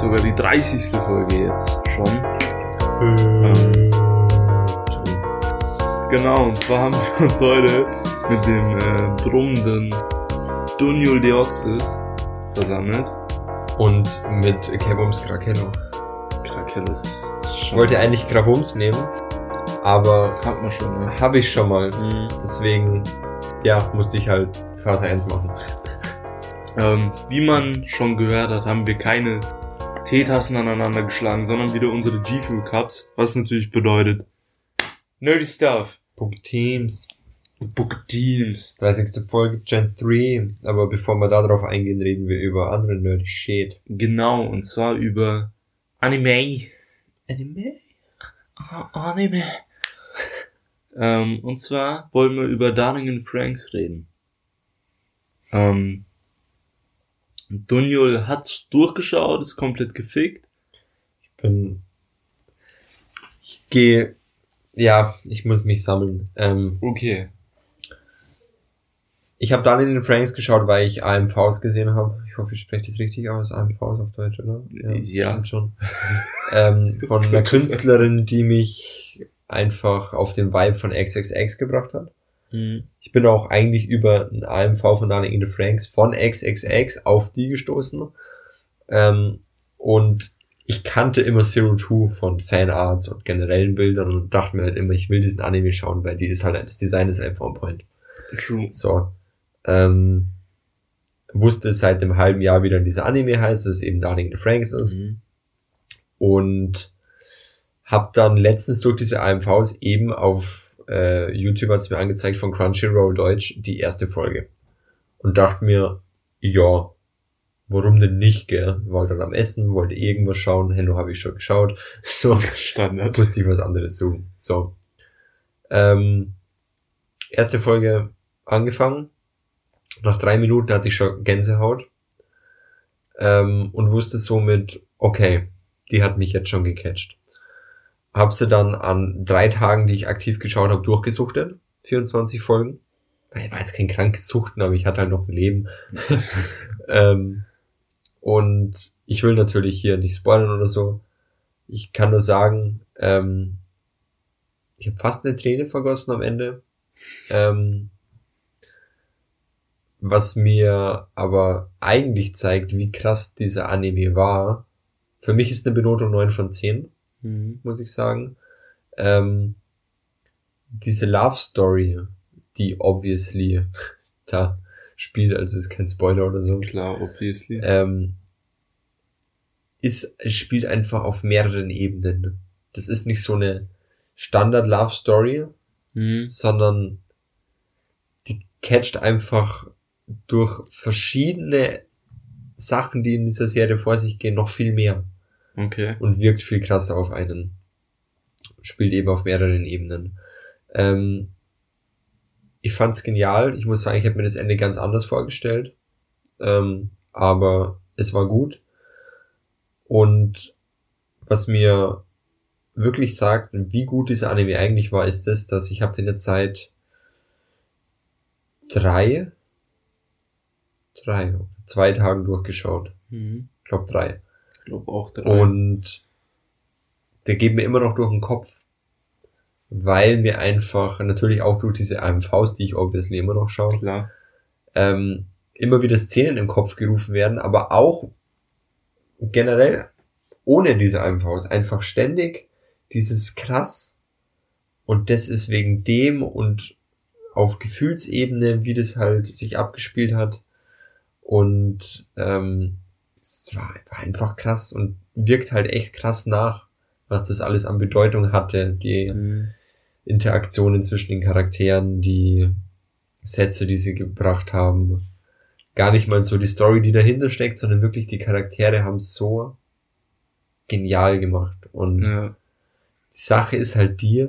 Sogar die 30. Folge jetzt schon. Ähm, genau, und zwar haben wir uns heute mit dem äh, brummenden Dunio Deoxys versammelt. Und mit Kebums Krakello. Krakel ist Ich schon. wollte eigentlich Gravums nehmen, aber Hat man schon, ne? habe ich schon mal. Mhm. Deswegen, ja, musste ich halt Phase 1 machen. Ähm, wie man schon gehört hat, haben wir keine Teetassen aneinander geschlagen, sondern wieder unsere G-Fuel Cups, was natürlich bedeutet Nerdy Stuff. Punkt Teams. Book Teams. 30. Folge Gen 3. Aber bevor wir da drauf eingehen, reden wir über andere nerdy Shit. Genau, und zwar über Anime. Anime? Ah, Anime. ähm, und zwar wollen wir über Darling and Franks reden. Ähm, Dunjol hat's durchgeschaut, ist komplett gefickt. Ich bin. Ich gehe. Ja, ich muss mich sammeln. Ähm, Okay. ich habe dann in den Franks geschaut, weil ich AMVs gesehen habe. Ich hoffe, ich spreche das richtig aus. AMVs auf Deutsch, oder? Ja. stimmt schon. ähm, von einer Künstlerin, die mich einfach auf den Vibe von XXX gebracht hat. Mhm. Ich bin auch eigentlich über ein AMV von Darling in the Franks von XXX auf die gestoßen. Ähm, und ich kannte immer Zero Two von Fanarts und generellen Bildern und dachte mir halt immer, ich will diesen Anime schauen, weil die ist halt, das Design ist einfach on point. True. So. Ähm, wusste seit einem halben Jahr wieder dieser Anime heißt, dass es eben Darling in the Franks ist Mhm. und hab dann letztens durch diese AMVs eben auf äh, YouTube hat's mir angezeigt von Crunchyroll Deutsch die erste Folge und dachte mir, ja, warum denn nicht, gell? War dann am Essen, wollte irgendwas schauen, Hello habe ich schon geschaut, so Standard. musste ich was anderes suchen. So. Ähm, erste Folge angefangen. Nach drei Minuten hatte ich schon Gänsehaut. Ähm, und wusste somit, okay, die hat mich jetzt schon gecatcht. Hab sie dann an drei Tagen, die ich aktiv geschaut habe, durchgesuchtet. 24 Folgen. Ich war jetzt kein krankes Suchten, aber ich hatte halt noch ein Leben. ähm, und ich will natürlich hier nicht spoilern oder so. Ich kann nur sagen, ähm, ich habe fast eine Träne vergossen am Ende. Ähm, was mir aber eigentlich zeigt, wie krass dieser Anime war. Für mich ist eine Benotung 9 von 10, Mhm. muss ich sagen. Ähm, diese Love Story, die obviously da spielt, also ist kein Spoiler oder so Klar, obviously. ähm, ist, es spielt einfach auf mehreren Ebenen. Das ist nicht so eine Standard Love Story, Mhm. sondern die catcht einfach durch verschiedene Sachen, die in dieser Serie vor sich gehen, noch viel mehr Okay. und wirkt viel krasser auf einen. Spielt eben auf mehreren Ebenen. Ähm, ich fand's genial. Ich muss sagen, ich habe mir das Ende ganz anders vorgestellt. Ähm, aber es war gut. Und was mir wirklich sagt, wie gut dieser Anime eigentlich war, ist das, dass ich habe den jetzt seit drei, drei, zwei Tagen durchgeschaut. Mhm. Ich glaube drei. Glaube auch drei. Und der geht mir immer noch durch den Kopf, weil mir einfach, natürlich auch durch diese AMVs, die ich obviously immer noch schaue, Klar. ähm, immer wieder Szenen im Kopf gerufen werden, aber auch generell ohne diese AMVs einfach ständig dieses krass und das ist wegen dem und auf Gefühlsebene, wie das halt sich abgespielt hat und ähm, es war, war einfach krass und wirkt halt echt krass nach, was das alles an Bedeutung hatte, die Mhm. Interaktionen zwischen den Charakteren, die Sätze, die sie gebracht haben. Gar nicht mal so die Story, die dahinter steckt, sondern wirklich die Charaktere haben so genial gemacht. Und Ja. die Sache ist halt die,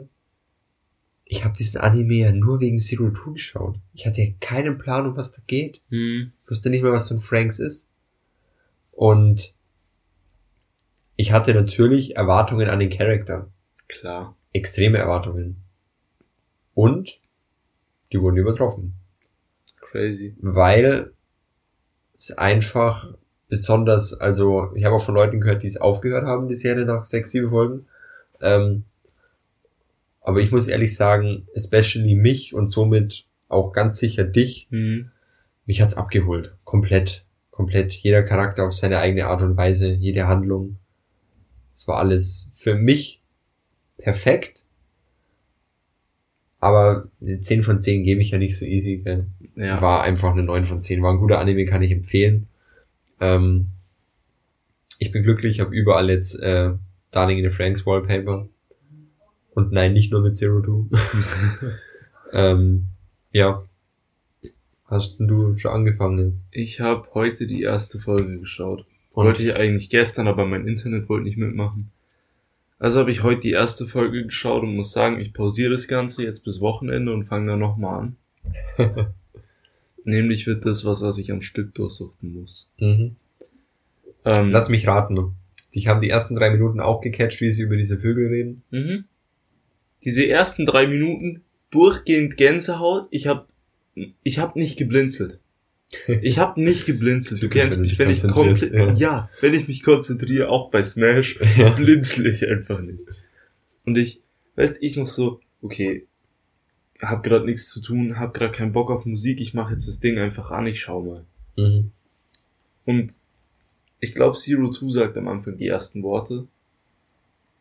ich habe diesen Anime ja nur wegen Zero Two geschaut. Ich hatte ja keinen Plan, um was da geht. Mhm. Ich wusste nicht mehr, was so ein Franks ist. Und ich hatte natürlich Erwartungen an den Charakter. Klar. Extreme Erwartungen. Und die wurden übertroffen. Crazy. Weil es einfach besonders, also ich habe auch von Leuten gehört, die es aufgehört haben, die Serie nach sechs, sieben Folgen. Ähm, aber ich muss ehrlich sagen, especially mich und somit auch ganz sicher dich, Mhm. mich hat's abgeholt. Komplett. Komplett. Jeder Charakter auf seine eigene Art und Weise, jede Handlung. Es war alles für mich perfekt. Aber eine 10 von 10 gebe ich ja nicht so easy. Gell? Ja. War einfach eine 9 von 10. War ein guter Anime, kann ich empfehlen. Ähm, ich bin glücklich, ich habe überall jetzt äh, Darling in the Franks Wallpaper. Und nein, nicht nur mit Zero Two. ähm, ja. Hast du schon angefangen jetzt? Ich habe heute die erste Folge geschaut. Und- Wollte ich eigentlich gestern, aber mein Internet wollte nicht mitmachen. Also habe ich heute die erste Folge geschaut und muss sagen, ich pausiere das Ganze jetzt bis Wochenende und fange dann nochmal an. Nämlich wird das was, was ich am Stück durchsuchten muss. Mhm. Ähm, Lass mich raten. Dich haben die ersten drei Minuten auch gecatcht, wie sie über diese Vögel reden. Mhm. Diese ersten drei Minuten durchgehend Gänsehaut. Ich hab, ich hab nicht geblinzelt. Ich hab nicht geblinzelt. Du kennst mich, wenn ich konzentriere. ja. Ja. wenn ich mich konzentriere, auch bei Smash, Ja. blinzel ich einfach nicht. Und ich, weißt ich noch so, okay, hab grad nichts zu tun, hab grad keinen Bock auf Musik, ich mache jetzt das Ding einfach an, ich schau mal. Mhm. Und ich glaube, Zero Two sagt am Anfang die ersten Worte.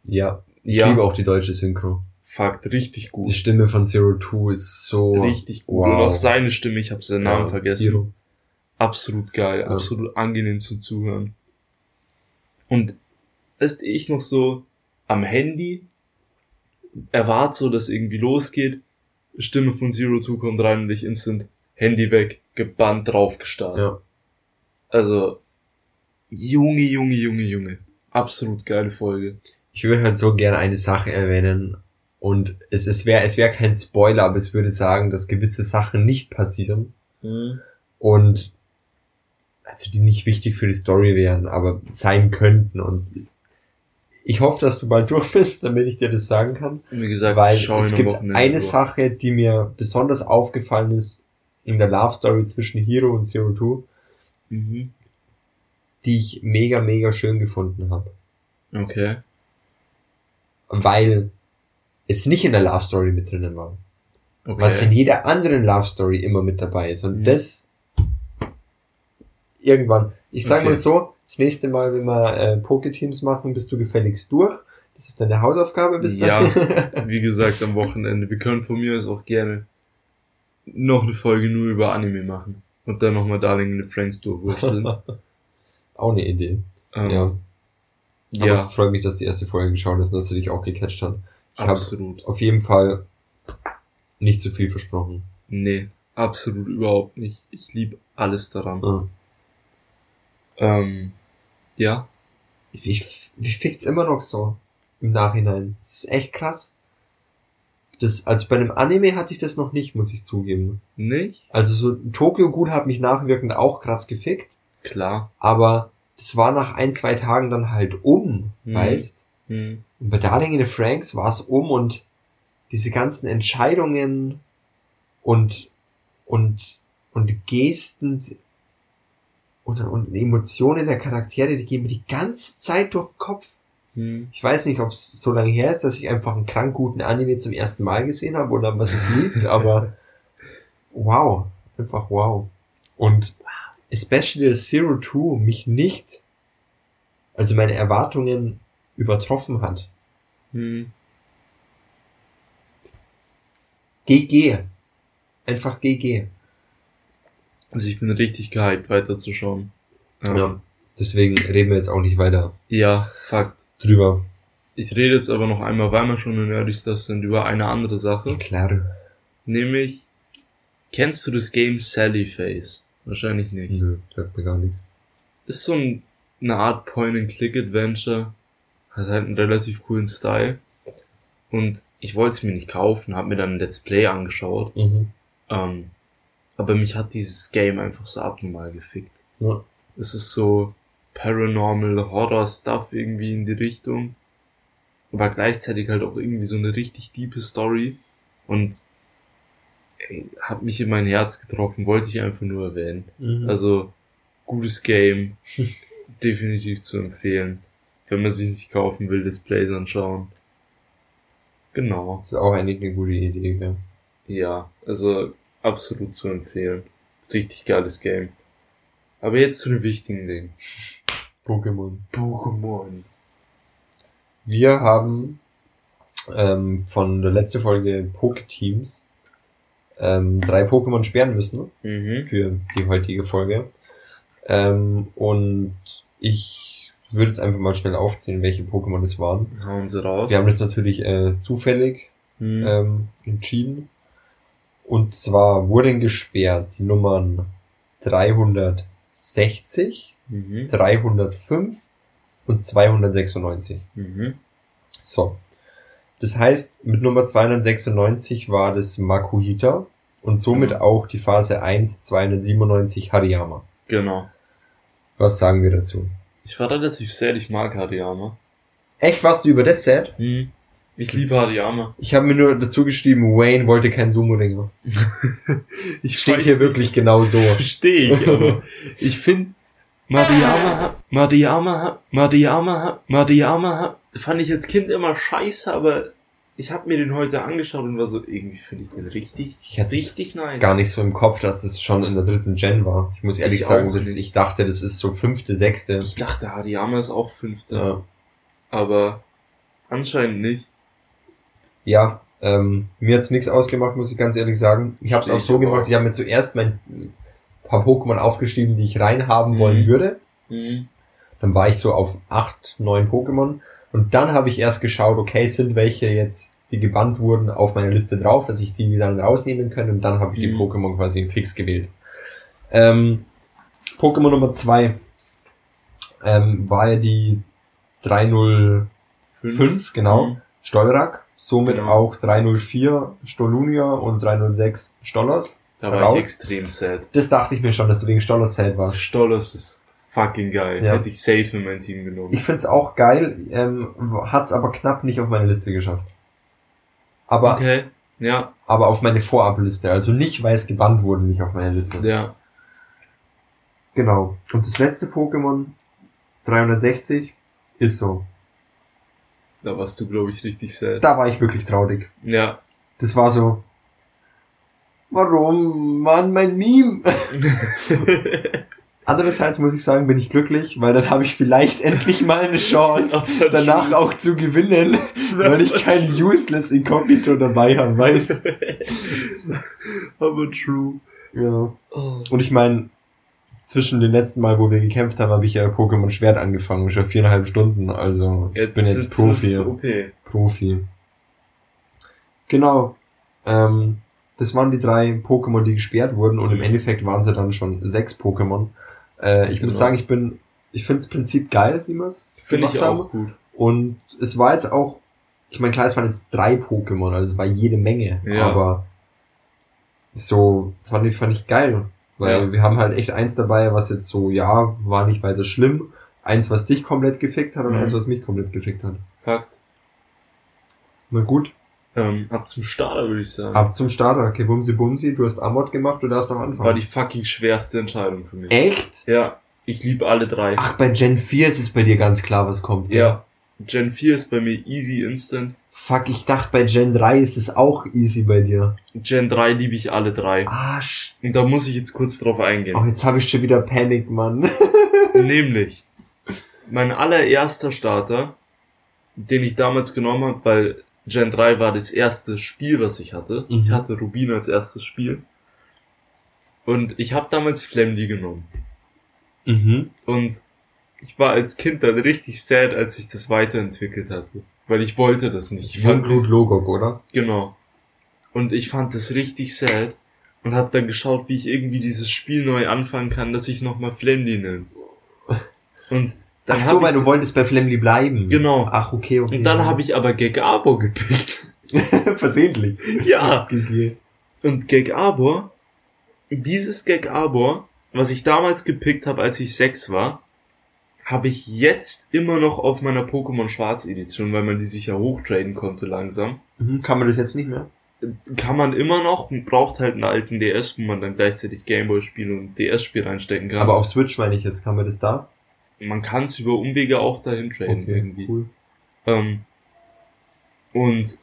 Ja. Ich Ja. liebe auch die deutsche Synchro. Fakt, richtig gut. Die Stimme von Zero Two ist so. Richtig gut. Wow. Und auch seine Stimme, ich habe seinen Namen Ja, vergessen. Hiro. Absolut geil, Ja. absolut angenehm zum Zuhören. Und ist ich noch so am Handy, erwart so, dass irgendwie losgeht, Stimme von Zero Two kommt rein und ich instant Handy weg, gebannt drauf gestartet. Ja. Also, Junge, Junge, Junge, Junge. Absolut geile Folge. Ich würde halt so gerne eine Sache erwähnen. Und es, es wäre es wäre kein Spoiler, aber es würde sagen, dass gewisse Sachen nicht passieren. Und also die nicht wichtig für die Story wären, aber sein könnten. Und ich hoffe, dass du bald durch bist, damit ich dir das sagen kann. Wie gesagt, Weil es gibt Wochenende eine durch. Sache, die mir besonders aufgefallen ist in der Love Story zwischen Hero und Zero Two, Mhm. die ich mega, mega schön gefunden habe. Okay. Weil es nicht in der Love Story mit drinnen war. Okay. Was in jeder anderen Love Story immer mit dabei ist. Und Mhm. das irgendwann. Ich sag Okay. mal so, das nächste Mal, wenn wir äh, Poketeams machen, bist du gefälligst durch. Das ist deine Hausaufgabe bis Ja. dahin. Wie gesagt, am Wochenende. Wir können von mir aus auch gerne noch eine Folge nur über Anime machen. Und dann nochmal Darling in the Franks durchwursteln. Auch eine Idee. ähm, ja. Aber ja, freut mich, dass die erste Folge geschaut hast und dass du dich auch gecatcht hast. Absolut. auf jeden Fall nicht zu viel versprochen. Nee, absolut überhaupt nicht. Ich liebe alles daran. Ah. Ähm, ja, Wie, wie fickt's immer noch so im Nachhinein? Das ist echt krass. Das, also bei einem Anime hatte ich das noch nicht, muss ich zugeben. nicht? Also so Tokyo Ghoul hat mich nachwirkend auch krass gefickt, Klar. aber das war nach ein, zwei Tagen dann halt um, Mhm. weißt? Hm. Und bei Darling in the Franks war es um und diese ganzen Entscheidungen und, und, und Gesten und, und Emotionen der Charaktere, die gehen mir die ganze Zeit durch den Kopf. Hm. Ich weiß nicht, ob es so lange her ist, dass ich einfach einen krank guten Anime zum ersten Mal gesehen habe oder was es liegt, aber wow, einfach wow. Und especially Zero Two mich nicht, also meine Erwartungen übertroffen hat. Hm. GG. Einfach GG. Also ich bin richtig gehypt, weiterzuschauen. Ähm, Ja. Deswegen reden wir jetzt auch nicht weiter ja, Fakt. drüber. Ich rede jetzt aber noch einmal, weil wir schon in Nerdy Stuff sind, über eine andere Sache. Klar. Nämlich, kennst du das Game Sally Face? Wahrscheinlich nicht. Nö, sagt mir gar nichts. Ist so ein, eine Art Point-and-Click-Adventure. Hat halt einen relativ coolen Style. Und ich wollte es mir nicht kaufen, habe mir dann ein Let's Play angeschaut. Mhm. Ähm, aber mich hat dieses Game einfach so abnormal gefickt. Ja. Es ist so Paranormal Horror Stuff irgendwie in die Richtung. Aber gleichzeitig halt auch irgendwie so eine richtig diepe Story. Und ey, hat mich in mein Herz getroffen, wollte ich einfach nur erwähnen. Mhm. Also Gutes Game. Definitiv zu empfehlen. Wenn man sich nicht kaufen will, Displays anschauen. Genau. Ist auch eigentlich eine gute Idee, gell? Ja, also absolut zu empfehlen. Richtig geiles Game. Aber jetzt zu den wichtigen Dingen. Pokémon. Pokémon. Wir haben ähm, von der letzten Folge Poketeams ähm, drei Pokémon sperren müssen Mhm. für die heutige Folge. Ähm, und ich würde jetzt einfach mal schnell aufzählen, welche Pokémon es waren. Hauen sie raus. Wir haben das natürlich äh, zufällig Mhm. ähm, entschieden. Und zwar wurden gesperrt die Nummern 360, Mhm. 305 und 296. Mhm. So. Das heißt, mit Nummer 296 war das Makuhita und somit Genau. auch die Phase 1 297 Hariyama. Genau. Was sagen wir dazu? Ich war relativ sad, ich mag Hariyama. Echt, warst du über das Set? Mhm. Ich liebe Hariyama. Ich habe mir nur dazu geschrieben, Wayne wollte kein Sumo-Ringer. Ich Steht hier nicht, wirklich genau so. Verstehe ich, aber ich finde, Mariyama, Mariyama, Mariyama, Mariyama, fand ich als Kind immer scheiße, aber ich habe mir den heute angeschaut und war so, irgendwie finde ich den richtig, Ich richtig nice. gar nicht so im Kopf, dass das schon in der dritten Gen war. Ich muss ehrlich Ich sagen, das, ich dachte, das ist so fünfte, sechste. Ich dachte, Hariyama ist auch fünfte, Ja. aber anscheinend nicht. Ja, ähm, mir hat's nichts ausgemacht, muss ich ganz ehrlich sagen. Ich habe es auch so gemacht, auch. ich habe mir zuerst mein paar Pokémon aufgeschrieben, die ich reinhaben Mhm. wollen würde. Mhm. Dann war ich so auf acht, neun Pokémon. Und dann habe ich erst geschaut, okay, sind welche jetzt, die gebannt wurden, auf meiner Liste drauf, dass ich die dann rausnehmen kann. Und dann habe ich die Mhm. Pokémon quasi fix gewählt. Ähm, Pokémon Nummer zwei ähm, war ja die 305, genau. Mhm. Stolrak, somit Genau. auch 304 Stolunia und 306 Stollers. Da war Raus. ich extrem sad. Das dachte ich mir schon, dass du wegen Stollers sad warst. Stollers ist fucking geil. Ja. Hätte ich safe in mein Team genommen. Ich find's auch geil, ähm, hat's aber knapp nicht auf meine Liste geschafft. Aber, okay. Ja, aber auf meine Vorabliste, also nicht, weil es gebannt wurde, nicht auf meine Liste. ja. Genau. Und das letzte Pokémon, 360, ist so. Da warst du, glaube ich, richtig sad. Da war ich wirklich traurig. Ja. Das war so, warum, Mann, mein Meme? Andererseits muss ich sagen, bin ich glücklich, weil dann habe ich vielleicht endlich mal eine Chance, danach auch zu gewinnen, weil ich kein useless Incognito dabei habe, weißt Aber true. Ja. Oh. Und ich meine, zwischen den letzten Mal, wo wir gekämpft haben, habe ich ja Pokémon Schwert angefangen, schon viereinhalb Stunden, also ich bin jetzt Profi. OP. Profi. Genau. Ähm, das waren die drei Pokémon, die gesperrt wurden und im. Endeffekt waren sie dann schon sechs Pokémon. Äh, ich muss Genau. sagen, ich bin, ich finde das Prinzip geil, wie wir es Finde gemacht ich haben. auch gut. Und es war jetzt auch, ich meine, klar, es waren jetzt drei Pokémon, also es war jede Menge, Ja. aber so fand ich, fand ich geil. Weil Ja. wir haben halt echt eins dabei, was jetzt so, ja, war nicht weiter schlimm. Eins, was dich komplett gefickt hat und Mhm. eins, was mich komplett gefickt hat. Fakt. Na gut, Ähm, ab zum Starter, würde ich sagen. ab zum Starter. Okay, Bumsi Bumsi, du hast Amod gemacht, du darfst noch anfangen. War die fucking schwerste Entscheidung für mich. echt? Ja. Ich liebe alle drei. Ach, bei Gen 4 ist es bei dir ganz klar, was kommt. gell? Ja. Gen 4 ist bei mir easy instant. Fuck, ich dachte bei Gen 3 ist es auch easy bei dir. Gen 3 liebe ich alle drei. Ah, sch- Und da muss ich jetzt kurz drauf eingehen. oh, jetzt habe ich schon wieder Panik, Mann. Nämlich, mein allererster Starter, den ich damals genommen habe, weil Gen 3 war das erste Spiel, was ich hatte. Mhm. Ich hatte Rubin als erstes Spiel. Und ich habe damals Flamly genommen. mhm. Und ich war als Kind dann richtig sad, als ich das weiterentwickelt hatte. Weil ich wollte das nicht. Ich fand das, Logok, oder? genau. Und ich fand das richtig sad. Und habe dann geschaut, wie ich irgendwie dieses Spiel neu anfangen kann, dass ich nochmal Flamly nehme. Und dann Ach so, weil du wolltest bei Flamly bleiben. Genau. Ach, okay, okay. Und dann habe ich aber Gag Arbor gepickt. Versehentlich. ja. Und Gag Arbor, dieses Gag Arbor, was ich damals gepickt habe, als ich sechs war, habe ich jetzt immer noch auf meiner Pokémon Schwarz Edition, weil man die sich ja hochtraden konnte langsam. Mhm, Kann man das jetzt nicht mehr? kann man immer noch, man braucht halt einen alten DS, wo man dann gleichzeitig Gameboy-Spiele und DS-Spiel reinstecken kann. Aber auf Switch meine ich jetzt, kann man das da? Man kann es über Umwege auch dahin traden irgendwie. cool. Ähm, und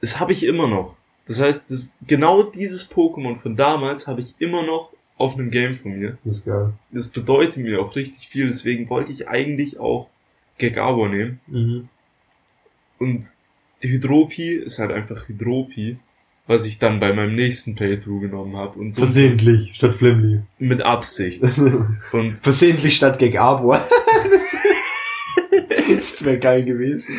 das habe ich immer noch. Das heißt, das, genau dieses Pokémon von damals habe ich immer noch auf einem Game von mir. Das ist geil. Das bedeutet mir auch richtig viel, deswegen wollte ich eigentlich auch Gegabor nehmen. Mhm. Und Hydropi ist halt einfach Hydropi, was ich dann bei meinem nächsten Playthrough genommen habe. Und so Versehentlich, statt Flimly. mit Absicht. Und Versehentlich statt Gag Arbor. das wäre geil gewesen.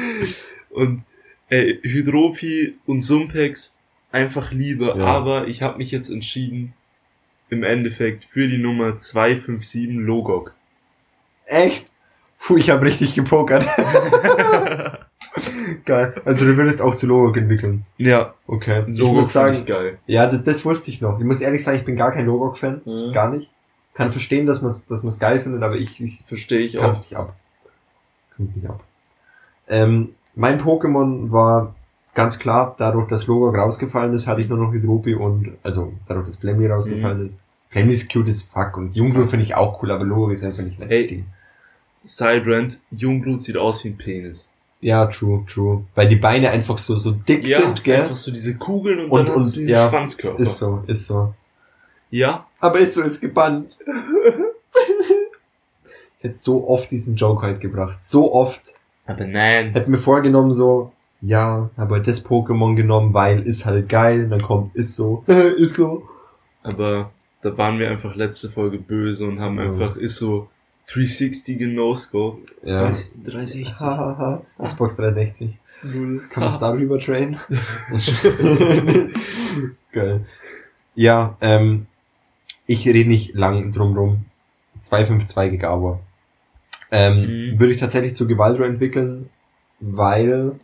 Und äh, Hydropi und Sumpex einfach Liebe, Ja. aber ich habe mich jetzt entschieden, im Endeffekt für die Nummer 257 Logok. Echt? Puh, ich habe richtig gepokert. geil. Also du würdest auch zu Logok entwickeln. Ja, Okay. ich Logok muss finde sagen, ich geil. ja, das, das wusste ich noch. Ich muss ehrlich sagen, ich bin gar kein Logok-Fan. Mhm. Gar nicht. Kann verstehen, dass man es dass man's geil findet, aber ich, ich Verstehe ich auch. nicht ab. Kann es nicht ab. Ähm, mein Pokémon war ganz klar, dadurch, dass Logok rausgefallen ist, hatte ich nur noch Hydropi und, also dadurch, dass Flammy rausgefallen ist. Flammy ist cute as fuck und Jungblut finde ich auch cool, aber Logok ist einfach nicht mein Ey. Ding. Sidrand, Jungblut sieht aus wie ein Penis. Ja, true, true. Weil die Beine einfach so, so dick sind, gell? einfach so diese Kugeln und, Und, dann und, den ja, Schwanzkörper. ist so, ist so. Ja, Aber ist so, ist gebannt. ich hätte so oft diesen Joke halt gebracht. So oft. aber nein. Hätte mir vorgenommen so, ja, habe halt das Pokémon genommen, weil ist halt geil. Dann kommt, ist so, ist so. Aber da waren wir einfach letzte Folge böse und haben Ja. einfach ist so 360 genoscope. Ja. Was? 360? Hahaha. Xbox 360. Null. Kann man es darüber trainen? Geil. Ja, ähm, ich rede nicht lang drum rum. 252 Gigawa. Ähm, Mhm. Würde ich tatsächlich zu Gewaldro entwickeln, weil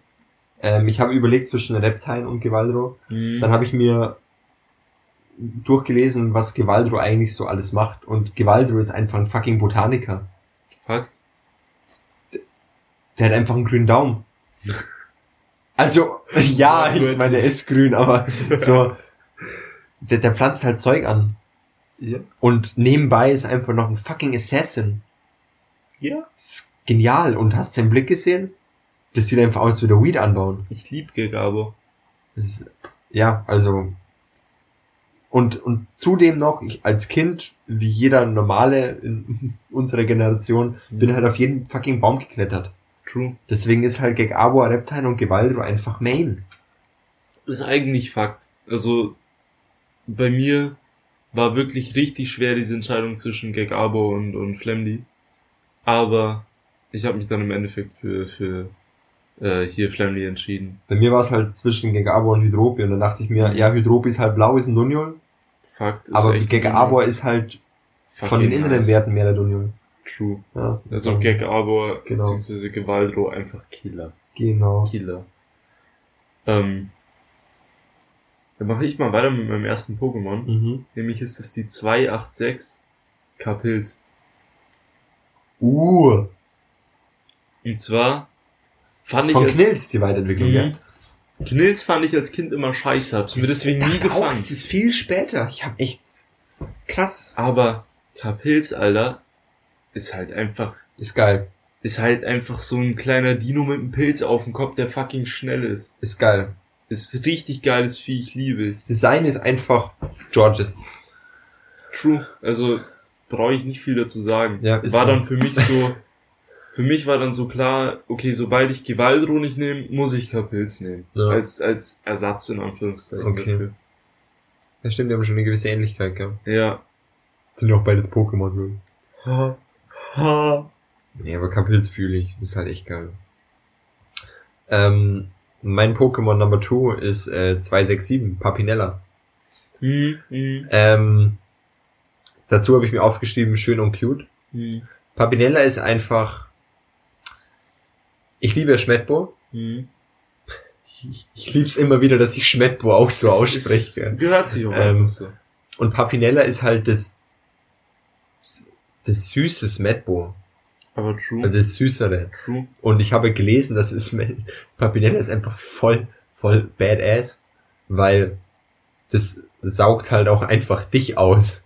ähm, ich habe überlegt zwischen Reptile und Gewaldro. Mhm. Dann habe ich mir durchgelesen, was Gewaldro eigentlich so alles macht. Und Gewaldro ist einfach ein fucking Botaniker. Fakt. Der hat einfach einen grünen Daumen. Also, ja, ich meine, der ist grün, aber so, der, der pflanzt halt Zeug an. Ja. Und nebenbei ist einfach noch ein fucking Assassin. Ja. ist genial. Und hast seinen Blick gesehen? Das sieht einfach aus, als würde er Weed anbauen. Ich lieb Gegabo. Ja, also. Und, und zudem noch, ich als Kind, wie jeder normale in unserer Generation, bin halt auf jeden fucking Baum geklettert. True. Deswegen ist halt gegen Abo, Reptile und Gewaldro einfach Main. Ist eigentlich Fakt. Also, bei mir war wirklich richtig schwer diese Entscheidung zwischen Gegabo und, und Flemly. Aber ich habe mich dann im Endeffekt für, für äh, hier Flemly entschieden. Bei mir war es halt zwischen gegen Abo und Hydropi und dann dachte ich mir, ja, Hydropi ist halt blau, ist ein Dunjol, Fakt ist aber Abo ist halt von den inneren nice. Werten mehr der Dunjol. True. Ja, Also so, Gegabo Genau. beziehungsweise Gewaldro einfach Killer. Genau. Killer. Ähm, dann mache ich mal weiter mit meinem ersten Pokémon. Mhm. Nämlich ist es die 286 Kapils. Uh, Und zwar fand von Knilz die Weiterentwicklung, Mhm. gell? Knilz fand ich als Kind immer scheiße, hab's mir deswegen nie gefallen. Das ist viel später. Ich hab echt krass. Aber Kapils, Alter, ist halt einfach, Ist geil. ist halt einfach so ein kleiner Dino mit einem Pilz auf dem Kopf, der fucking schnell ist. Ist geil. Ist richtig geiles Vieh, ich liebe es. Das Design ist einfach Georges. True. Also brauche ich nicht viel dazu sagen. Ja, ist war so. dann für mich so, für mich war dann so klar, okay, sobald ich Gewaldro nicht nehme, muss ich Kapils nehmen. Ja. Als, als Ersatz in Anführungszeichen Okay. dafür. Ja, stimmt, die haben schon eine gewisse Ähnlichkeit, gell? Ja. Sind auch beide Pokémon, gell? Ha. Ha. Nee, aber Kapils fühle ich. Ist halt echt geil. Ähm, mein Pokémon Number 2 ist äh, 267, Papinella. Hm, hm, Ähm, dazu habe ich mir aufgeschrieben, schön und cute. hm, Papinella ist einfach... Ich liebe Schmetbo. hm. Ich, ich liebe es immer wieder, dass ich Schmetbo auch so ausspreche. Gehört sich auch Ähm, so. Und Papinella ist halt das, das süße Smetbo. Aber true. Also das süßere. true. Und ich habe gelesen, dass es Papinella ist einfach voll, voll badass. weil das saugt halt auch einfach dich aus.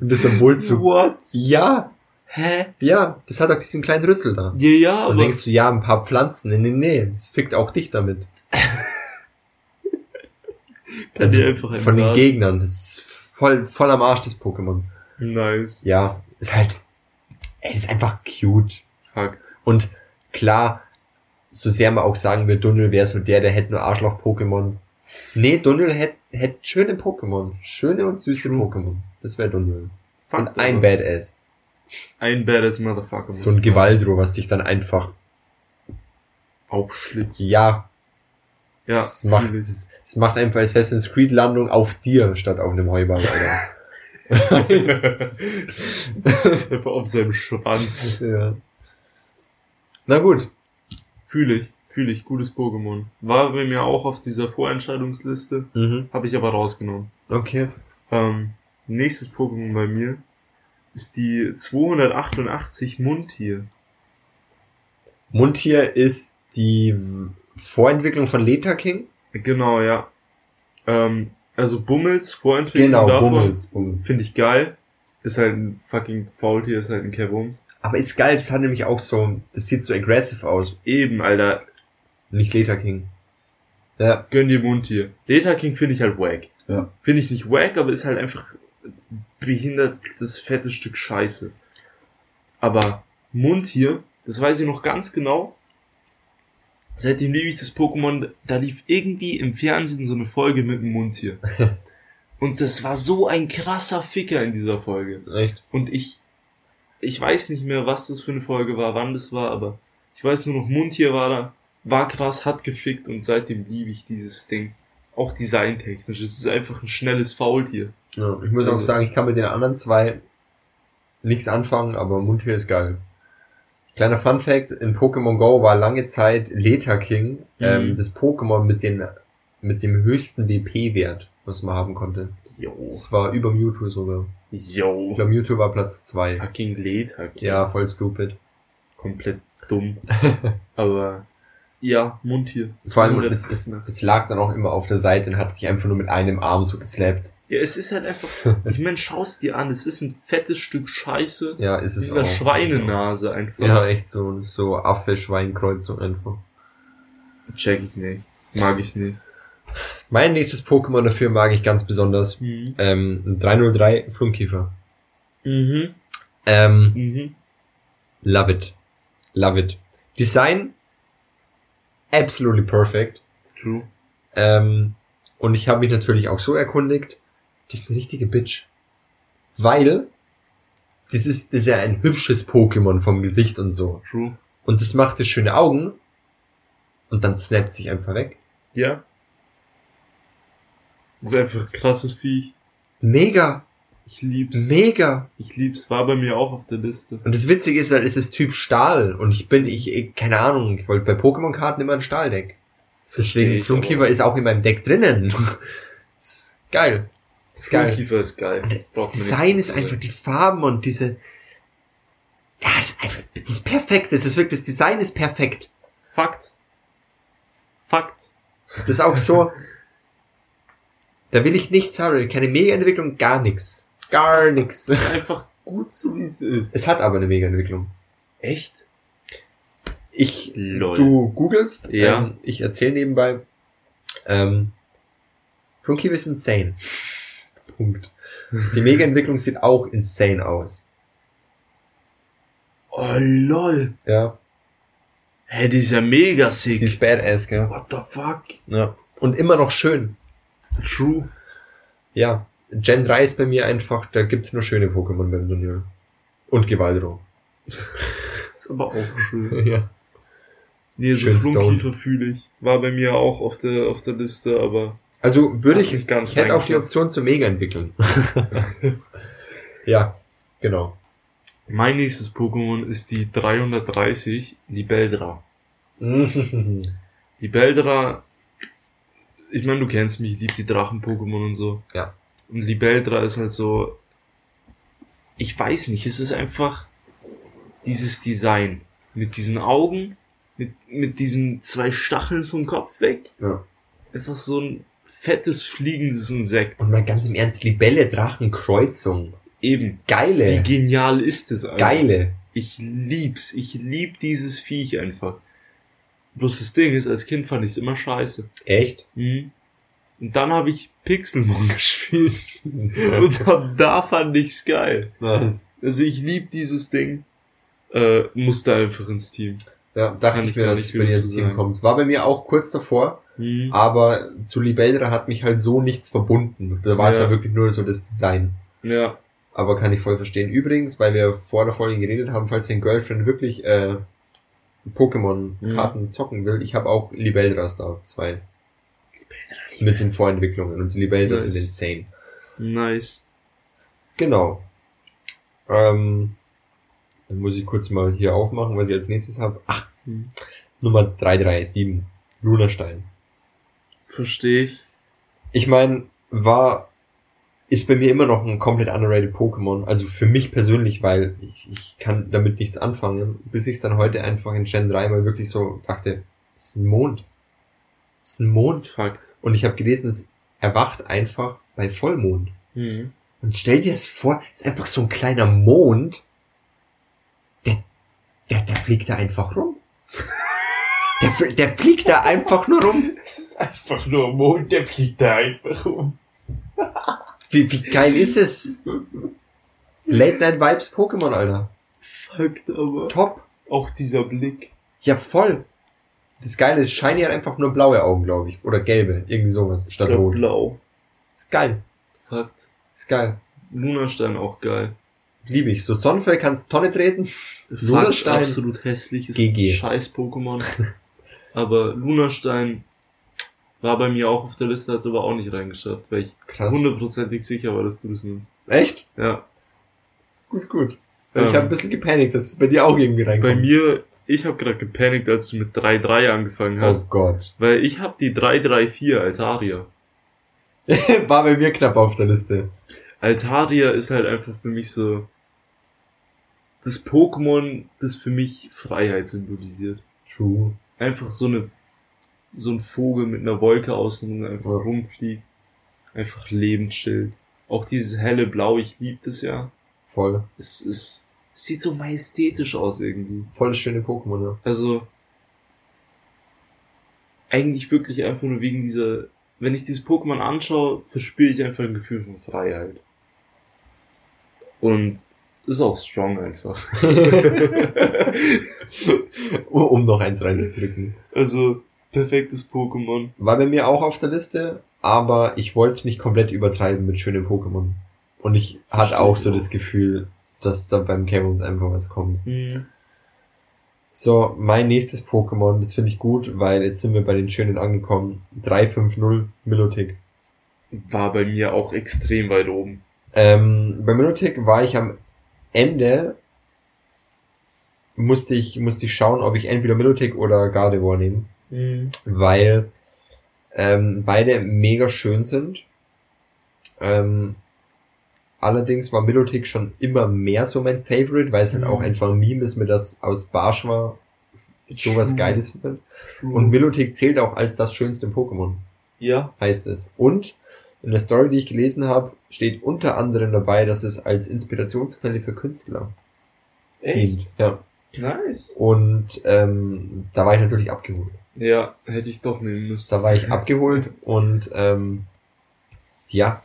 Und das obwohl so, What? ja, Hä? ja, das hat auch diesen kleinen Rüssel da. Ja, ja, Und denkst du, ja, ein paar Pflanzen. Nee, nee, nee, das fickt auch dich damit. kann dir einfach Also von den Gegnern. Das ist voll, voll am Arsch, das Pokémon. Nice. Ja, ist halt, ey, das ist einfach cute. Fakt. Und klar, so sehr man auch sagen will, Dunnel wäre so der, der hätte nur Arschloch-Pokémon. Nee, Dunnel hätte hätt schöne Pokémon. Schöne und süße. Pokémon. Das wäre Dunnel. Fakt. Und ein aber. Badass. Ein badass Motherfucker. So ein Gewaldro, was dich dann einfach, Aufschlitzt. ja, Ja. das macht, das, das macht einfach Assassin's Creed Landung auf dir statt auf einem Heuballen, Alter. Einfach auf seinem Schwanz. ja. Na gut. Fühle ich. Fühle ich. Gutes Pokémon. War bei mir auch auf dieser Vorentscheidungsliste. Mhm. Habe ich aber rausgenommen. Okay. Ähm, nächstes Pokémon bei mir ist die 288 Mundtier. Mundtier ist die Vorentwicklung von Leta King. Genau, ja. Ähm, also Bummels Vorentwicklung Genau, davon Bummels. Bummels. finde ich geil. Ist halt ein fucking Faultier, ist halt ein Kerbums. Aber ist geil, das hat nämlich auch so, das sieht so aggressive aus. Eben, Alter. Nicht Leta King. Ja, Gönn dir Mundtier. Leta King finde ich halt wack. Ja. Finde ich nicht wack, aber ist halt einfach behindertes, fettes Stück Scheiße. Aber Mundtier, das weiß ich noch ganz genau. Seitdem liebe ich das Pokémon, da lief irgendwie im Fernsehen so eine Folge mit dem Mundtier. Und das war so ein krasser Ficker in dieser Folge. echt. Und ich, ich weiß nicht mehr, was das für eine Folge war, wann das war, aber ich weiß nur noch, Mundtier war da, war krass, hat gefickt und seitdem liebe ich dieses Ding. Auch designtechnisch. Es ist einfach ein schnelles Faultier. Ja, ich muss auch Also- sagen, ich kann mit den anderen zwei nichts anfangen, aber Mundtier ist geil. Kleiner Fun Fact, in Pokémon Go war lange Zeit Leta King ähm, Mhm. das Pokémon mit, den, mit dem höchsten WP-Wert, was man haben konnte. Jo. Das war über Mewtwo sogar. Ich Jo. glaube, Mewtwo war Platz zwei. Fucking Leta. Ja, voll stupid. Komplett dumm. aber, ja, Mundtier. Vor allem, es, es, 288. es lag dann auch immer auf der Seite und hat dich einfach nur mit einem Arm so geslappt. Ja, es ist halt einfach, ich meine, schaust dir an, es ist ein fettes Stück Scheiße. Ja, ist es mit auch. einer Ist Schweinenase einfach. auch. Ja, echt so, so Affe-Schwein-Kreuzung einfach. Check ich nicht. Mag ich nicht. Mein nächstes Pokémon dafür mag ich ganz besonders. Mhm. Ähm, ein 303 Flunkiefer. Mhm. Ähm, Mhm. love it. Love it. Design, absolutely perfect. True. Ähm, und ich habe mich natürlich auch so erkundigt, das ist eine richtige Bitch. Weil, das ist, das ist ja ein hübsches Pokémon vom Gesicht und so. True. Und das macht das schöne Augen. Und dann snappt sich einfach weg. Ja. Das ist einfach ein krasses Viech. Mega, Ich lieb's. mega. Ich lieb's. War bei mir auch auf der Liste. Und das Witzige ist halt, es ist Typ Stahl. Und ich bin, ich, ich keine Ahnung, ich wollte bei Pokémon-Karten immer ein Stahldeck. Versteh Deswegen aber. ist auch in meinem Deck drinnen. ist geil. Ist geil. Flunkiefer ist geil. Das, das Design nichts ist einfach die Farben und diese. Das ist einfach, das ist perfekt. Das ist wirklich, das Design ist perfekt. Fakt. Fakt. Das ist auch so. da will ich nichts haben. Keine Mega-Entwicklung, gar nichts. Gar nichts. Das ist einfach gut so wie es ist. Es hat aber eine Mega-Entwicklung. Echt? Ich, Lol. du googelst, Ja. ähm, ich erzähle nebenbei. Ähm, Flunkiefer ist insane. Punkt. Die Mega-Entwicklung sieht auch insane aus. Oh lol. Ja. Hä, die ist ja mega Die sick. ist badass, gell? What the fuck? Ja. Und immer noch schön. True. Ja. Gen 3 ist bei mir einfach, da gibt's nur schöne Pokémon beim Turnier. Und Gewaldro. Ist aber auch schön. ja. Nee, so Flunkiefer fühle ich. War bei mir auch auf der, auf der Liste, aber Also würde Hat ich, ich hätte auch die. Option zum Mega entwickeln. ja, genau. mein nächstes Pokémon ist die 330 Libeldra. Libeldra, ich meine, du kennst mich, ich liebe die Drachen-Pokémon und so. Ja. Und Libeldra ist halt so, ich weiß nicht, es ist einfach dieses Design. Mit diesen Augen, mit, mit diesen zwei Stacheln vom Kopf weg ja. Einfach so ein fettes fliegendes Insekt. Und mal ganz im Ernst, Libelle, Drachen, Kreuzung. Eben. Geile. Wie genial ist das eigentlich? Geile. Ich lieb's. Ich lieb dieses Viech einfach. Bloß das Ding ist, als Kind fand ich's immer scheiße. Echt? Mhm. Und dann habe ich Pixelmon gespielt. Und ab da fand ich's geil. Nice. Also ich lieb dieses Ding. Äh, musste einfach ins Team. Ja, dachte Kann ich ich mir, dass nicht es bei dir ins Team kommt. War bei mir auch kurz davor, Mhm. aber zu Libeldra hat mich halt so nichts verbunden. Da war es Ja. ja wirklich nur so das Design. Ja. Aber kann ich voll verstehen. Übrigens, weil wir vor der Folge geredet haben, falls dein Girlfriend wirklich äh, Pokémon-Karten zocken will, ich habe auch Libeldras da, zwei. Mit den Vorentwicklungen. Und die Libeldras Nice. sind insane. Nice. Genau. Ähm, dann muss ich kurz mal hier aufmachen, was ich als nächstes habe. Ach, Hm. Nummer 337. Lunastein. Verstehe ich. Ich meine, war, ist bei mir immer noch ein komplett underrated Pokémon. Also für mich persönlich, weil ich, ich kann damit nichts anfangen, bis ich es dann heute einfach in Gen 3 mal wirklich so dachte, es ist ein Mond. Es ist ein Mond. Fakt. Und ich habe gelesen, es erwacht einfach bei Vollmond. Mhm. Und stell dir das vor, es ist einfach so ein kleiner Mond, der, der, der fliegt da einfach rum. Der, der fliegt da einfach nur rum. Es ist einfach nur ein Mond, der fliegt da einfach um. Wie, wie geil ist es? Late Night Vibes Pokémon, Alter. Fakt, aber. Top. Auch dieser Blick. Ja, voll. Das Geile ist, Shiny hat einfach nur blaue Augen, glaube ich. Oder gelbe. Irgendwie sowas. Statt rot. blau. Ist geil. Fakt. Ist geil. Lunastein auch geil. Liebe ich. So Sonnenfell kannst Tonne treten. Fakt, Lunastein. absolut hässliches GG. Scheiß-Pokémon. aber Lunastein war bei mir auch auf der Liste, hat es aber auch nicht reingeschafft, weil ich Krass. hundertprozentig sicher war, dass du das nimmst. Echt? Ja. Gut, gut. Ich Ähm. habe ein bisschen gepanikt, dass es bei dir auch irgendwie reinkommt. Bei mir, ich habe gerade gepanikt, als du mit 3-3 angefangen Oh hast. Gott. Weil ich habe die 3-3-4 Altaria. War bei mir knapp auf der Liste. Altaria ist halt einfach für mich so das Pokémon, das für mich Freiheit symbolisiert. True. Einfach so eine so ein Vogel mit einer Wolke außen einfach Ja. rumfliegt. Einfach Lebensschild. Auch dieses helle Blau, ich lieb das ja. Voll. Es ist es sieht so majestätisch aus irgendwie. Voll das schöne Pokémon, ja. Also eigentlich wirklich einfach nur wegen dieser wenn ich dieses Pokémon anschaue, verspüre ich einfach ein Gefühl von Freiheit. Und ist auch strong einfach. um noch eins reinzudrücken. Also, perfektes Pokémon. War bei mir auch auf der Liste, aber ich wollte es nicht komplett übertreiben mit schönen Pokémon. Und ich hatte Verstehe auch ich so auch. das Gefühl, dass da beim Caverns einfach was kommt. Hm. So, mein nächstes Pokémon, das finde ich gut, weil jetzt sind wir bei den schönen angekommen. 350 Milotic. War bei mir auch extrem weit oben. Ähm, bei Milotic war ich am Ende, musste ich, musste ich schauen, ob ich entweder Milotic oder Gardevoir nehme. Hm. weil ähm, beide mega schön sind. Ähm, allerdings war Milotic schon immer mehr so mein Favorite, weil es halt Mhm. auch einfach ein Meme ist, mir das aus Barschwa sowas True. Geiles wird. True. Und Milotic zählt auch als das schönste Pokémon, ja. heißt es. Und in der Story, die ich gelesen habe, steht unter anderem dabei, dass es als Inspirationsquelle für Künstler dient. Ja. Nice. Und ähm, da war ich natürlich abgeholt. Ja, hätte ich doch nehmen müssen. Da war ich abgeholt und ähm, ja,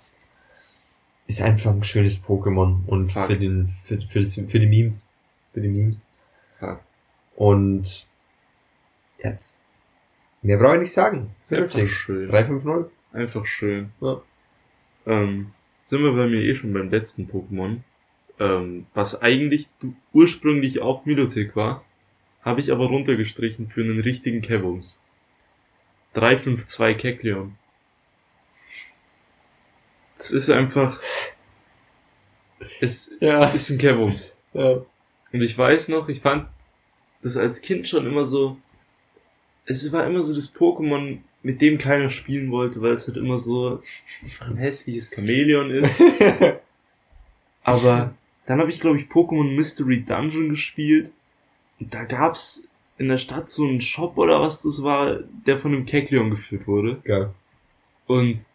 ist einfach ein schönes Pokémon und Fakt. für den für, für, das, für die Memes, für die Memes Fakt. und jetzt mehr brauche ich nicht sagen. Milotic. schön. 350. Einfach schön. Ja. Ähm, sind wir bei mir eh schon beim letzten Pokémon. Ähm, was eigentlich ursprünglich auch Milotic war, habe ich aber runtergestrichen für einen richtigen Kevums. 352 Kekleon. Das ist einfach, es Ja. ist ein Kevums. ja. Und ich weiß noch, ich fand das als Kind schon immer so, es war immer so das Pokémon, mit dem keiner spielen wollte, weil es halt immer so einfach ein hässliches Chamäleon ist. Aber dann habe ich, glaube ich, Pokémon Mystery Dungeon gespielt. Und da gab's in der Stadt so einen Shop oder was das war, der von einem Kekleon geführt wurde. Geil. Und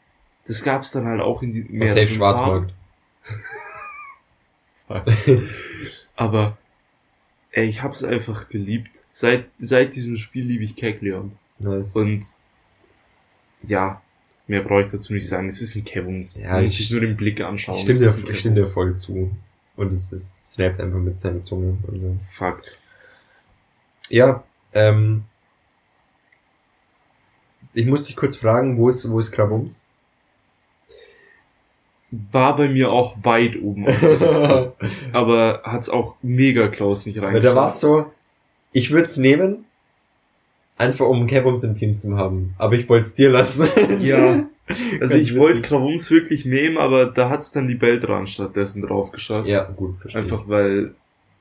das gab's dann halt auch in die mehreren safe Schwarzmarkt. Aber ey, ich hab's einfach geliebt. Seit, seit diesem Spiel liebe ich Kekleon. Nice. Und ja, mehr brauche ich dazu nicht sagen. Es ist ein Kevums. Ja, Man muss ich- sich nur den Blick anschauen. Ich stimme dir, ich stimme dir voll zu. Und es, es snappt einfach mit seiner Zunge und so. Fakt. Ja, ähm. Ich muss dich kurz fragen, wo ist, wo ist Krabums? War bei mir auch weit oben auf der Liste. Aber hat's auch mega Klaus nicht Weil reingeschafft. da war's so, ich würde es nehmen, einfach um Krabums im Team zu haben. Aber ich wollte es dir lassen. Ja. Also ich wollte. Krawums wirklich nehmen, aber da hat's dann die Beltran stattdessen drauf geschafft. Ja, gut, verstehe. Einfach weil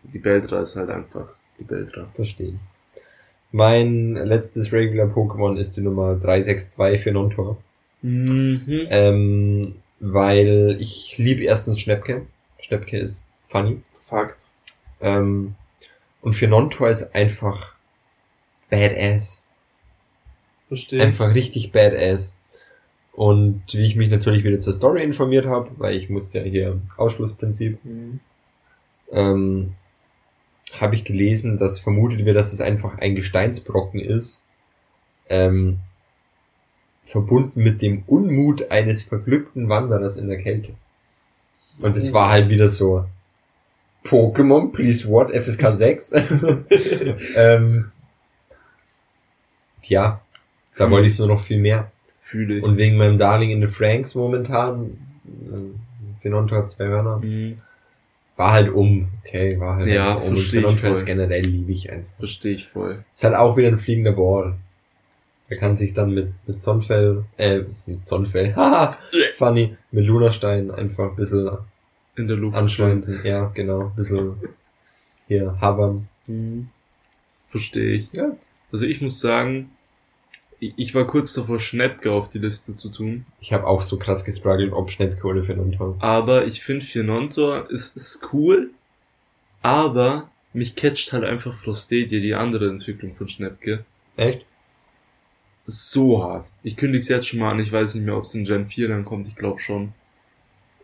die Beltra ist halt einfach die Beltra. Verstehe ich. Mein letztes Regular Pokémon ist die Nummer 362 für Non-Tor. Mhm. Ähm, weil ich liebe erstens Schnäppke. Schnäppke ist funny. Fakt. Ähm, und für Non-Tor ist einfach badass. Verstehe. Einfach richtig badass. Und wie ich mich natürlich wieder zur Story informiert habe, weil ich musste ja hier Ausschlussprinzip, Mhm. ähm, habe ich gelesen, dass vermutet wird, dass es einfach ein Gesteinsbrocken ist, ähm, verbunden mit dem Unmut eines verglückten Wanderers in der Kälte. Und es war halt wieder so, Pokémon, please what, FSK 6? ähm, ja, da Fühl wollte ich. ich nur noch viel mehr. Fühle ich. Und wegen meinem Darling in the Franks momentan, äh, hat zwei Hörner, Mhm. war halt um, okay, war halt Ja, um. Und Finonto ist generell liebe ich einfach. Verstehe ich voll. Ist halt auch wieder ein fliegender Ball. Er kann sich dann mit, mit Sonnenfell, äh, mit Sonnenfell, haha, funny, mit Lunastein einfach ein bisschen In der Luft. anschweinden. Ja, genau, ein bisschen hier hovern. Mhm. Verstehe ich. Ja. Also ich muss sagen, ich, ich war kurz davor, Schnäppke auf die Liste zu tun. Ich habe auch so krass gestruggelt, ob Schnäppke oder Finonto. Aber ich finde Fionontor ist, ist cool, aber mich catcht halt einfach Frostadia, die andere Entwicklung von Schnäppke. Echt? So hart. Ich kündige jetzt schon mal an, ich weiß nicht mehr, ob es in Gen 4 dann kommt, ich glaube schon.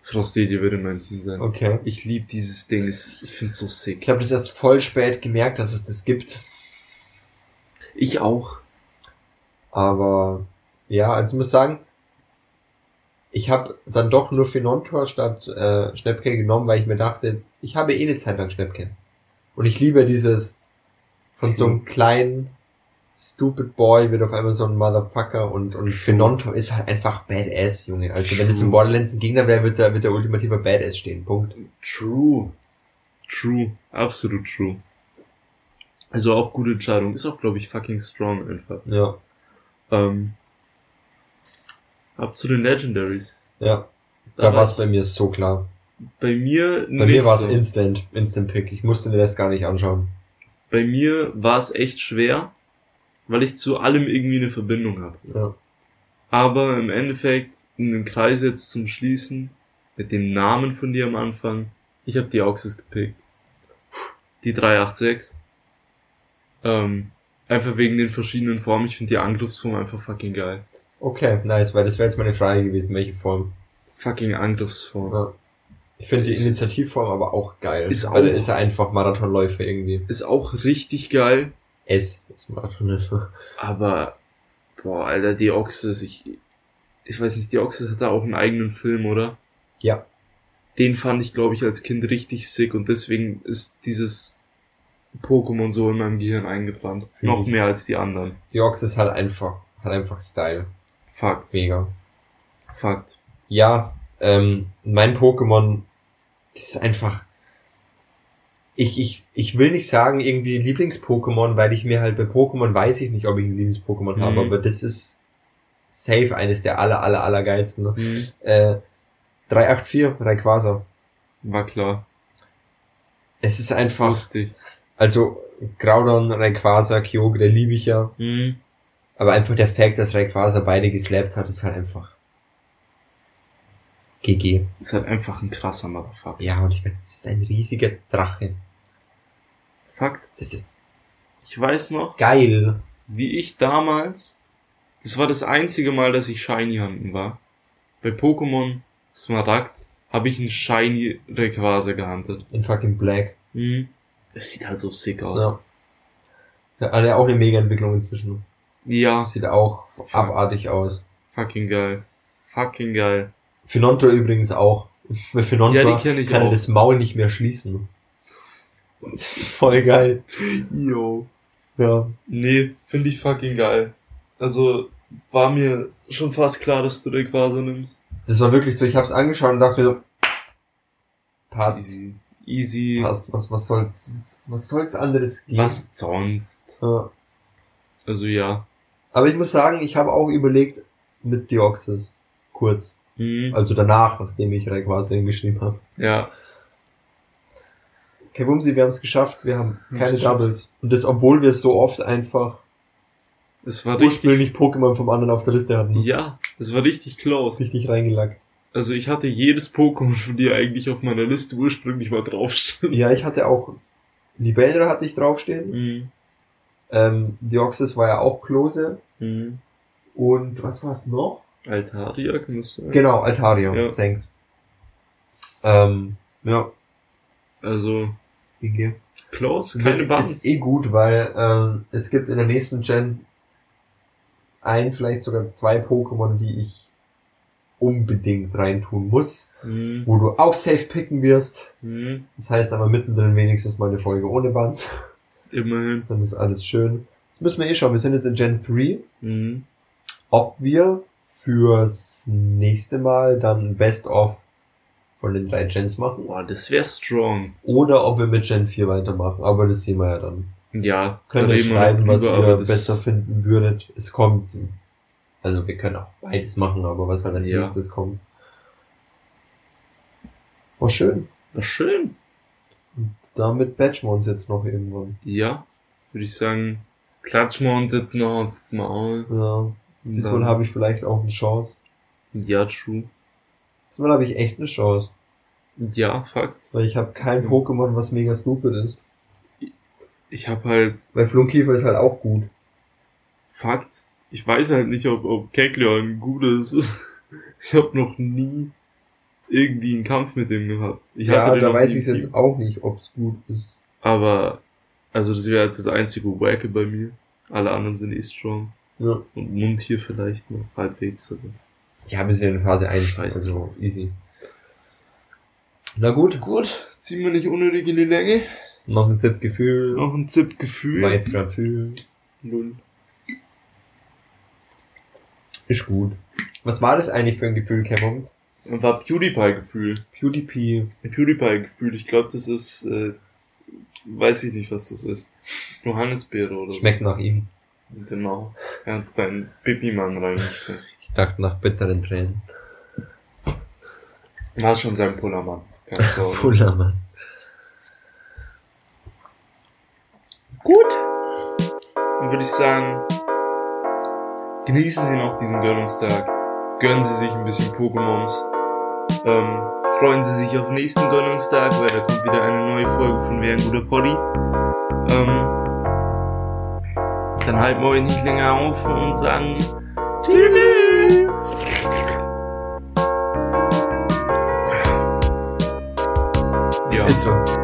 Frostadia würde mein Team sein. Okay. Ich liebe dieses Ding, ich find's so Ich sick. habe das erst voll spät gemerkt, dass es das gibt. Ich auch. Aber ja, also ich muss sagen, ich habe dann doch nur Finontor statt äh, Schnäppke genommen, weil ich mir dachte, ich habe eh eine Zeit lang Schnäppke. Und ich liebe dieses von so einem kleinen Stupid Boy wird auf einmal so ein Motherfucker und, und Finontor ist halt einfach Badass, Junge. Also wenn es True. im Borderlands ein Gegner wäre, wird der, wird der ultimative Badass stehen. Punkt. True. True. Absolut true. Also auch gute Entscheidung. Ist auch, glaube ich, fucking strong einfach. Ja. Ähm, ab zu den Legendaries. Ja. Da war war es bei mir so klar. Bei mir Bei mir war es so. Instant, Instant Pick. Ich musste den Rest gar nicht anschauen. Bei mir war es echt schwer, weil ich zu allem irgendwie eine Verbindung habe. Ja. Aber im Endeffekt, in den Kreis jetzt zum Schließen, mit dem Namen von dir am Anfang, ich habe die Auxis gepickt. Die 386. Ähm, einfach wegen den verschiedenen Formen. Ich finde die Angriffsform einfach fucking geil. Okay, nice, weil das wäre jetzt meine Frage gewesen, welche Form. Fucking Angriffsform. Ja. Ich finde die Initiativform aber auch geil. Ist auch- ist er einfach Marathonläufer irgendwie. Ist auch richtig geil. S ist Marathonläufer. Aber, boah, Alter, die Oxys, ich, ich weiß nicht, die Oxys hat da auch einen eigenen Film, oder? Ja. Den fand ich, glaube ich, als Kind richtig sick und deswegen ist dieses Pokémon so in meinem Gehirn eingebrannt. Fühl Noch mehr als die anderen. Die Ox ist halt einfach, hat einfach Style. Fakt. Mega. Fakt. Ja, ähm, mein Pokémon ist einfach. Ich, ich, ich will nicht sagen irgendwie Lieblings-Pokémon, weil ich mir halt bei Pokémon weiß ich nicht, ob ich ein Lieblings-Pokémon habe, Mhm. aber das ist safe eines der aller, aller, aller geilsten. Hm, Äh, 384, Rayquaza. war klar. Es ist einfach, Lustig. Also Groudon, Rayquaza, Kyogre liebe ich ja, Hm, aber einfach der Fakt, dass Rayquaza beide geslappt hat, ist halt einfach GG. ist halt einfach ein krasser Motherfucker. Ja, und ich meine, es ist ein riesiger Drache. Fakt. Das ist, ich weiß noch, Geil. wie ich damals, das war das einzige Mal, dass ich Shiny Hunten war. Bei Pokémon Smaragd habe ich einen Shiny Rayquaza gehuntet. In fucking Black. Mhm. Das sieht halt so sick aus. Ja. Hat ja auch eine mega Entwicklung inzwischen. Ja, Sieht auch Fuck. abartig aus. fucking geil. Fucking geil. Finonto übrigens auch. Bei Finonto Ja, kann er das Maul nicht mehr schließen. Das ist voll geil. Yo. Ja. Nee, finde ich fucking geil. Also, war mir schon fast klar, dass du Rayquaza nimmst. Das war wirklich so, ich hab's angeschaut und dachte mir so, passt, Easy. Easy. passt, was, was soll's, was, was soll's anderes geben? Was sonst? Ja. Also ja. Aber ich muss sagen, ich habe auch überlegt mit Deoxys. Kurz. Mhm. Also danach, nachdem ich Rayquaza hingeschrieben habe. Ja. Okay, Wumsi, wir haben es geschafft. Wir haben keine. Doubles. Und das, obwohl wir so oft einfach Es war richtig. ursprünglich Pokémon vom anderen auf der Liste hatten. Ja, es war richtig close. Richtig reingelackt. Also ich hatte jedes Pokémon von dir eigentlich auf meiner Liste ursprünglich mal draufstehen. Ja, ich hatte auch Libellra hatte ich draufstehen. Mhm. Ähm, Deoxys war ja auch Klose. Mhm. Und was war's noch? Altaria, kann das sein? Genau, Altaria. Ja. Thanks. Ähm, ja. Also, Inge. close, keine Buns. Ist eh gut, weil ähm, es gibt in der nächsten Gen ein, vielleicht sogar zwei Pokémon, die ich unbedingt reintun muss, Mhm. wo du auch safe picken wirst. Mhm. Das heißt aber mittendrin wenigstens mal eine Folge ohne Buns. Immerhin. Dann ist alles schön. Jetzt müssen wir eh schauen, wir sind jetzt in Gen 3, Mhm. ob wir fürs nächste Mal dann Best of von den drei Gens machen Boah, das wäre strong. oder ob wir mit Gen 4 weitermachen. Aber das sehen wir ja dann. Ja, da reden wir schreiben, was ihr besser finden würdet. Es kommt. Also wir können auch beides machen, aber was halt als Ja. nächstes kommt. War schön. War schön. Damit batchen wir uns jetzt noch irgendwann. Ja, würde ich sagen, klatschen wir uns jetzt noch aufs Maul. Ja. Und Diesmal habe ich vielleicht auch eine Chance. Ja, true. Diesmal habe ich echt eine Chance. Ja, Fakt. Weil ich habe kein. Pokémon, was mega stupid ist. Ich habe halt Weil Flunkiefer ist halt auch gut. Fakt. Ich weiß halt nicht, ob, ob Kekleon gut ist. Ich habe noch nie irgendwie einen Kampf mit dem gehabt. Ich ja, da weiß ich jetzt auch nicht, ob's gut ist. Aber, also das wäre halt das einzige Wacke bei mir. Alle anderen sind eh strong. Ja. Und Mund hier vielleicht noch halbwegs. Aber. Ja, wir sind in Phase 1. Scheiß Also easy. Na gut. Gut, ziehen wir nicht unnötig in die Länge. Noch ein Tippgefühl. Noch ein Tippgefühl. Weiß grad viel. Null. Ist gut. Was war das eigentlich für ein Gefühl, Kevin? War PewDiePie-Gefühl. PewDiePie. PewDiePie-Gefühl. Ich glaube, das ist, äh, weiß ich nicht, was das ist. Johannisbeere oder Schmeckt nach ihm. so. Genau. Er hat seinen Pipi-Mann reingesteckt. Ich dachte nach bitteren Tränen. War schon sein Sorge. Pullermann. Gut. Dann würde ich sagen, genießen Sie noch diesen Gönnungstag. Gönnen Sie sich ein bisschen Pokémons. Ähm, freuen Sie sich auf nächsten Gönnungstag, weil da kommt wieder eine neue Folge von Wer ein guter Poddy. Ähm, dann halten wir euch nicht länger auf und sagen Tschüss. Ja. Ist so.